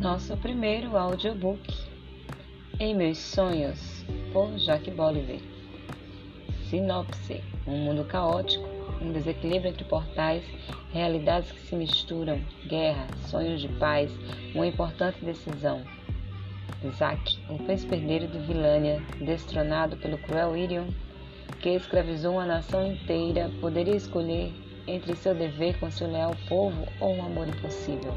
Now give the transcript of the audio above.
nosso primeiro audiobook, Em Meus Sonhos, por Jack Bolivar. Sinopse: Um mundo caótico, um desequilíbrio entre portais, realidades que se misturam, guerra, sonhos de paz, uma importante decisão. Zack, o príncipe herdeiro de Vilânia, destronado pelo cruel Irion, que escravizou uma nação inteira, poderia escolher entre seu dever com seu leal povo ou um amor impossível.